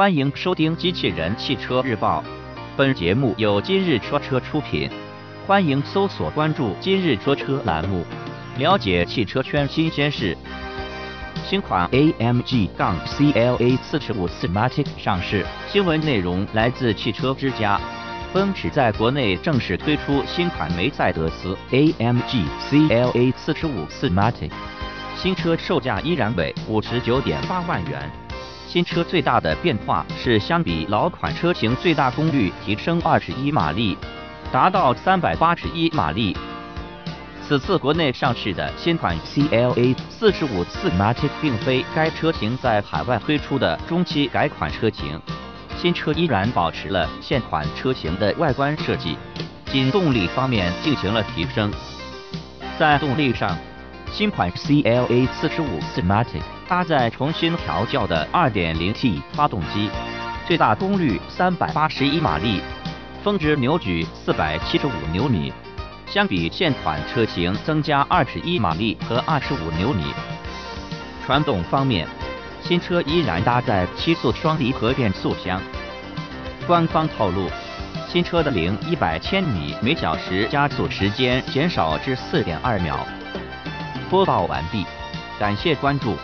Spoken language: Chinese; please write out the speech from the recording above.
欢迎收听《机器人汽车日报》，本节目由今日说车出品。欢迎搜索关注“今日说车”栏目，了解汽车圈新鲜事。新款 AMG- 杠 CLA 45 Smartic 上市，新闻内容来自汽车之家。奔驰在国内正式推出新款梅赛德斯 AMG CLA 45 Smartic，新车售价依然为五十九点八万元。新车最大的变化是，相比老款车型，最大功率提升二十一马力，达到三百八十一马力。此次国内上市的新款 CLA 四十五 Smartic 并非该车型在海外推出的中期改款车型，新车依然保持了现款车型的外观设计，仅动力方面进行了提升。在动力上，新款 CLA 四十五 Smartic 搭载重新调教的 2.0T 发动机，最大功率381马力，峰值扭矩475牛米，相比现款车型增加21马力和25牛米。传动方面，新车依然搭载七速双离合变速箱。官方透露，新车的零一百千米每小时加速时间减少至4.2秒。播报完毕，感谢关注。